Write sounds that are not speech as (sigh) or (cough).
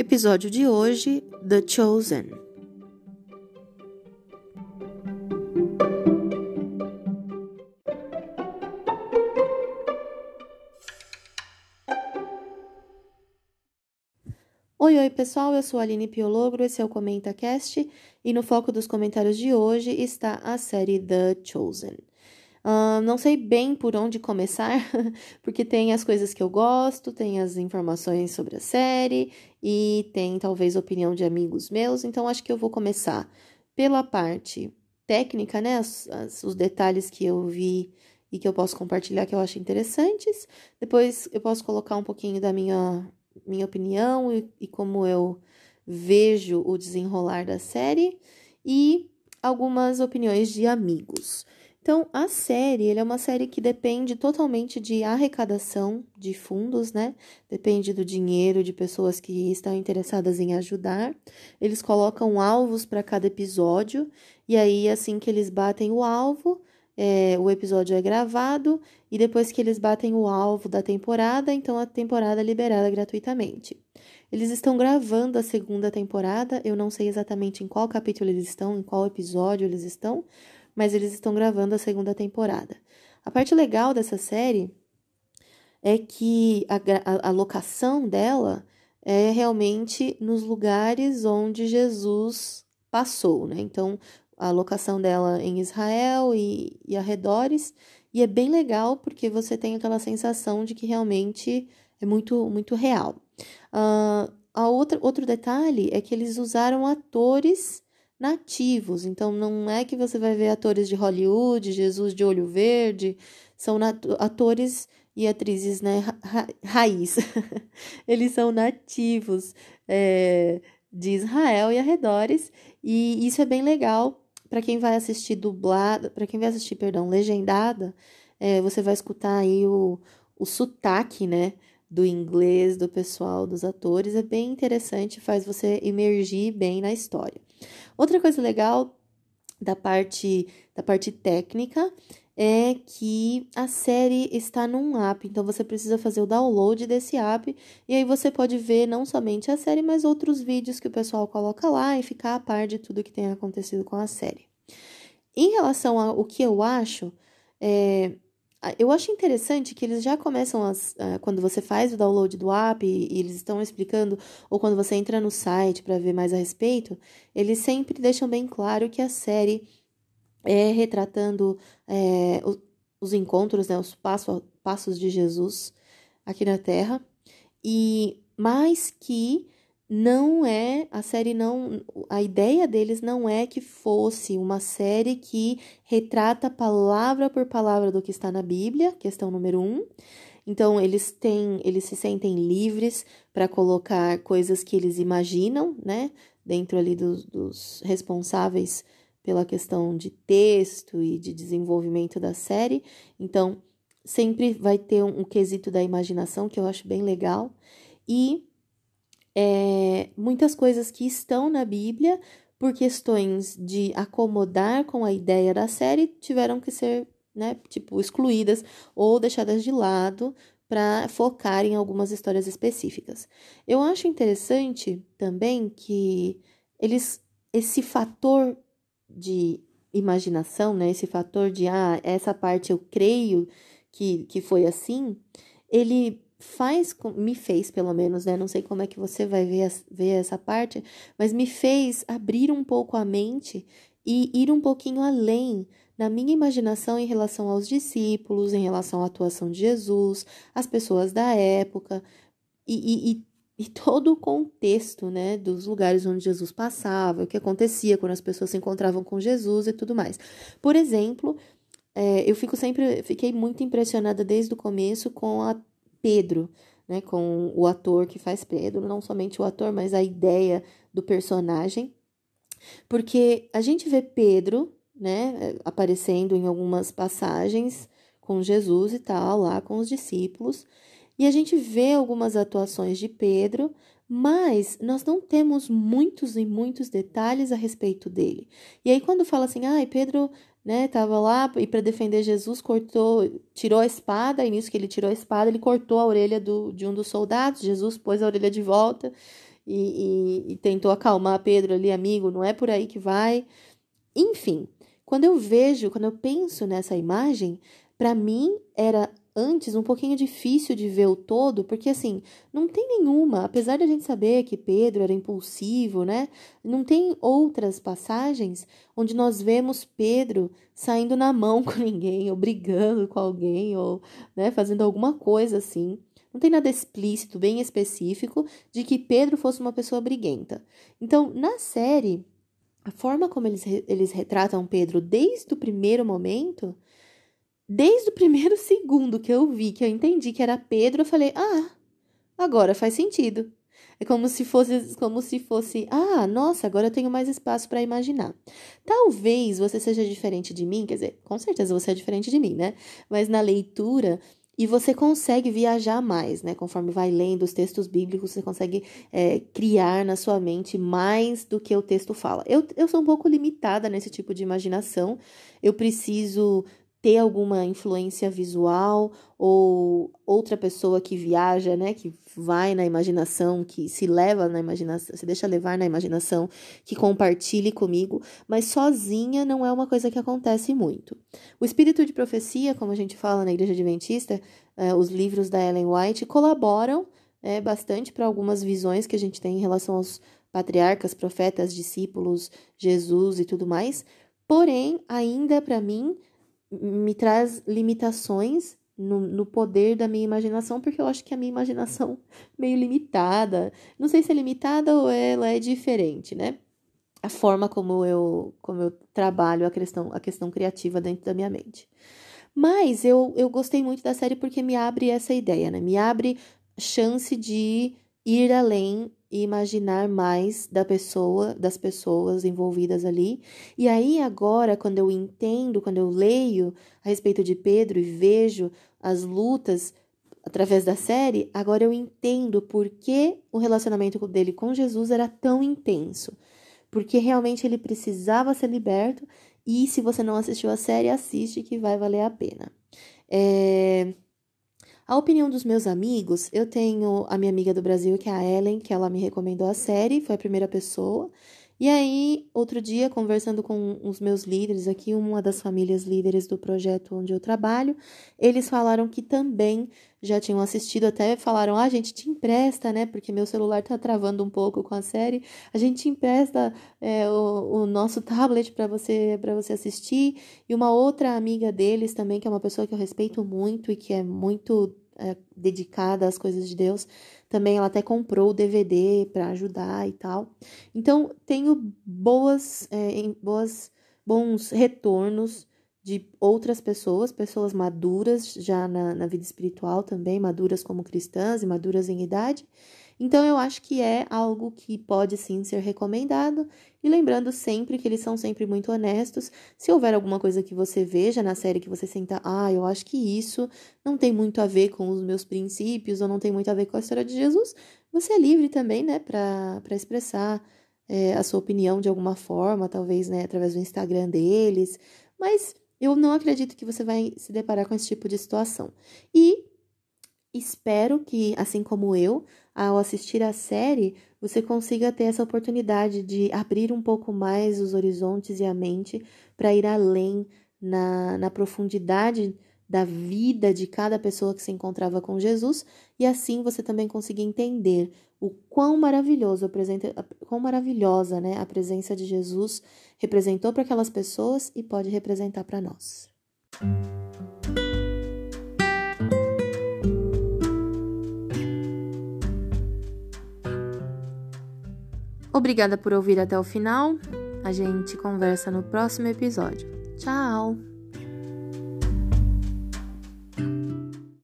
Episódio de hoje: The Chosen. Oi, oi pessoal, eu sou a Aline Piologro, esse é o ComentaCast e no foco dos comentários de hoje está a série The Chosen. Uh, não sei bem por onde começar, (laughs) porque tem as coisas que eu gosto, tem as informações sobre a série e tem talvez opinião de amigos meus, então acho que eu vou começar pela parte técnica, né? As, as, os detalhes que eu vi e que eu posso compartilhar que eu acho interessantes. Depois eu posso colocar um pouquinho da minha, minha opinião e, e como eu vejo o desenrolar da série e algumas opiniões de amigos. Então, a série, ele é uma série que depende totalmente de arrecadação de fundos, né? Depende do dinheiro de pessoas que estão interessadas em ajudar. Eles colocam alvos para cada episódio, e aí, assim que eles batem o alvo, é, o episódio é gravado, e depois que eles batem o alvo da temporada, então a temporada é liberada gratuitamente. Eles estão gravando a segunda temporada, eu não sei exatamente em qual capítulo eles estão, em qual episódio eles estão, mas eles estão gravando a segunda temporada. A parte legal dessa série é que a, a, locação dela é realmente nos lugares onde Jesus passou, né? Então, a locação dela em Israel e, e arredores, e é bem legal porque você tem aquela sensação de que realmente é muito, muito real. Uh, a outra, outro detalhe é que eles usaram atores nativos. Então, não é que você vai ver atores de Hollywood, Jesus de olho verde, são atores e atrizes né, ra raiz. (laughs) Eles são nativos é, de Israel e arredores, e isso é bem legal para quem vai assistir dublada, para quem vai assistir, perdão, legendada, é, você vai escutar aí o, o sotaque, né? do inglês do pessoal, dos atores, é bem interessante, faz você emergir bem na história. Outra coisa legal da parte da parte técnica é que a série está num app, então você precisa fazer o download desse app e aí você pode ver não somente a série, mas outros vídeos que o pessoal coloca lá e ficar a par de tudo que tem acontecido com a série. Em relação ao que eu acho, é, eu acho interessante que eles já começam, as, uh, quando você faz o download do app e, e eles estão explicando, ou quando você entra no site para ver mais a respeito, eles sempre deixam bem claro que a série é retratando é, os, os encontros, né, os passo, passos de Jesus aqui na Terra, e mais que não é, a série não, a ideia deles não é que fosse uma série que retrata palavra por palavra do que está na Bíblia, questão número um. Então eles têm, eles se sentem livres para colocar coisas que eles imaginam, né, dentro ali dos, dos responsáveis pela questão de texto e de desenvolvimento da série. Então sempre vai ter um, um quesito da imaginação que eu acho bem legal e é, muitas coisas que estão na Bíblia, por questões de acomodar com a ideia da série, tiveram que ser, né, tipo, excluídas ou deixadas de lado para focar em algumas histórias específicas. Eu acho interessante também que eles esse fator de imaginação, né, esse fator de ah, essa parte eu creio que, que foi assim, ele faz, me fez pelo menos, né? Não sei como é que você vai ver, ver essa parte, mas me fez abrir um pouco a mente e ir um pouquinho além na minha imaginação em relação aos discípulos, em relação à atuação de Jesus, as pessoas da época e, e, e (laughs) todo o contexto, né, dos lugares onde Jesus passava, o que acontecia quando as pessoas se encontravam com Jesus e tudo mais. Por exemplo, é, eu fico sempre, fiquei muito impressionada desde o começo com a Pedro, né, com o ator que faz Pedro, não somente o ator, mas a ideia do personagem. Porque a gente vê Pedro, né, aparecendo em algumas passagens com Jesus e tal, lá com os discípulos, e a gente vê algumas atuações de Pedro, mas nós não temos muitos e muitos detalhes a respeito dele. E aí quando fala assim, ah, Pedro né, tava lá e para defender Jesus cortou, tirou a espada, e nisso que ele tirou a espada, ele cortou a orelha do, de um dos soldados. Jesus pôs a orelha de volta e, e, e tentou acalmar Pedro ali, amigo, não é por aí que vai. Enfim, quando eu vejo, quando eu penso nessa imagem, para mim era antes um pouquinho difícil de ver o todo, porque assim, não tem nenhuma, apesar de a gente saber que Pedro era impulsivo, né? Não tem outras passagens onde nós vemos Pedro saindo na mão (laughs) com ninguém, ou brigando com alguém, ou né, fazendo alguma coisa assim. Não tem nada explícito, bem específico, de que Pedro fosse uma pessoa briguenta. Então, na série, a forma como eles, eles retratam Pedro desde o primeiro momento Desde o primeiro (laughs) segundo que eu vi, que eu entendi que era Pedro, eu falei: "Ah, agora faz sentido". É como se fosse como se fosse: "Ah, nossa, agora eu tenho mais espaço para imaginar". Talvez você seja diferente de mim, quer dizer, com certeza você é diferente de mim, né? Mas na leitura e você consegue viajar mais, né? Conforme vai lendo os textos bíblicos, você consegue é, criar na sua mente mais do que o texto fala. Eu, eu sou um pouco limitada nesse tipo de imaginação. Eu preciso ter alguma influência visual ou outra pessoa que viaja, né, que vai na imaginação, que se leva na imaginação, se deixa levar na imaginação, que compartilhe comigo, mas sozinha não é uma coisa que acontece muito. O espírito de profecia, como a gente fala na Igreja Adventista, eh, os livros da Ellen White colaboram é, bastante para algumas visões que a gente tem em relação aos patriarcas, profetas, discípulos, Jesus e tudo mais. Porém, ainda para mim, me traz limitações no, no, poder da minha imaginação, porque eu acho que a minha imaginação (laughs) meio limitada. Não sei se é limitada ou ela é diferente, né? A forma como eu, como eu trabalho a questão, a questão criativa dentro da minha mente. Mas eu, eu gostei muito da série porque me abre essa ideia, né? Me abre chance de ir além e imaginar mais da pessoa, das pessoas envolvidas ali. E aí agora, quando eu entendo, quando eu leio a respeito de Pedro e vejo as lutas através da série, agora eu entendo por que o relacionamento dele com Jesus era tão intenso. Porque realmente ele precisava ser liberto. E se você não assistiu a série, assiste que vai valer a pena. É... A opinião dos meus amigos, eu tenho a minha amiga do Brasil, que é a Ellen, que ela me recomendou a série, foi a primeira pessoa. E aí, outro dia, conversando com os meus líderes aqui, uma das famílias líderes do projeto onde eu trabalho, eles falaram que também já tinham assistido, até falaram: ah, a gente te empresta, né? Porque meu celular tá travando um pouco com a série, a gente te empresta é, o, o nosso tablet para você, você assistir. E uma outra amiga deles também, que é uma pessoa que eu respeito muito e que é muito é, dedicada às coisas de Deus, também ela até comprou o DVD para ajudar e tal. Então, tenho boas, é, boas, bons retornos de outras pessoas, pessoas maduras já na, na vida espiritual também, maduras como cristãs e maduras em idade. Então eu acho que é algo que pode sim ser recomendado. E lembrando sempre que eles são sempre muito honestos. Se houver alguma coisa que você veja na série que você senta, ah, eu acho que isso não tem muito a ver com os meus princípios ou não tem muito a ver com a história de Jesus, você é livre também, né, para expressar é, a sua opinião de alguma forma, talvez, né, através do Instagram deles. Mas eu não acredito que você vai se deparar com esse tipo de situação. E espero que, assim como eu, ao assistir a série, você consiga ter essa oportunidade de abrir um pouco mais os horizontes e a mente para ir além na, na profundidade da vida de cada pessoa que se encontrava com Jesus e assim você também conseguir entender o quão maravilhoso, quão maravilhosa, né, a presença de Jesus representou para aquelas pessoas e pode representar para nós. Obrigada por ouvir até o final. A gente conversa no próximo episódio. Tchau!